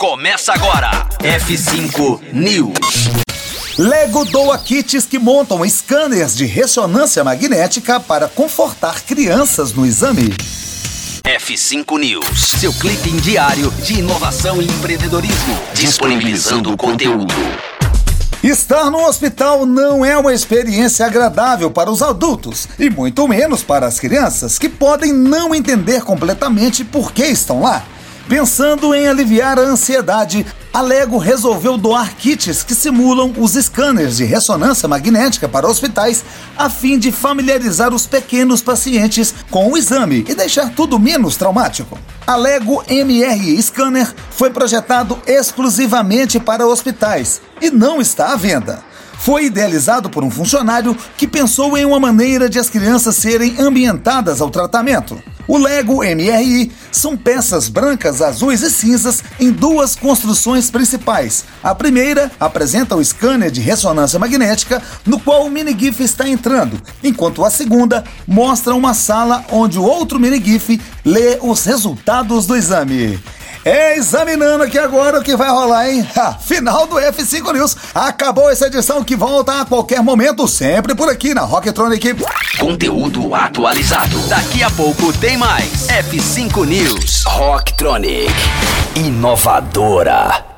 Começa agora. F5 News. Lego doa kits que montam scanners de ressonância magnética para confortar crianças no exame. F5 News, seu clipe diário de inovação e empreendedorismo, disponibilizando o conteúdo. Estar no hospital não é uma experiência agradável para os adultos e muito menos para as crianças que podem não entender completamente por que estão lá. Pensando em aliviar a ansiedade, a Lego resolveu doar kits que simulam os scanners de ressonância magnética para hospitais, a fim de familiarizar os pequenos pacientes com o exame e deixar tudo menos traumático. A Lego MR Scanner foi projetado exclusivamente para hospitais e não está à venda foi idealizado por um funcionário que pensou em uma maneira de as crianças serem ambientadas ao tratamento. O Lego MRI são peças brancas, azuis e cinzas em duas construções principais. A primeira apresenta o scanner de ressonância magnética no qual o minigif está entrando, enquanto a segunda mostra uma sala onde o outro minigif lê os resultados do exame. É examinando aqui agora o que vai rolar, hein? Ha, final do F5 News. Acabou essa edição que volta a qualquer momento, sempre por aqui na Rocktronic. Conteúdo atualizado. Daqui a pouco tem mais. F5 News. Rocktronic. Inovadora.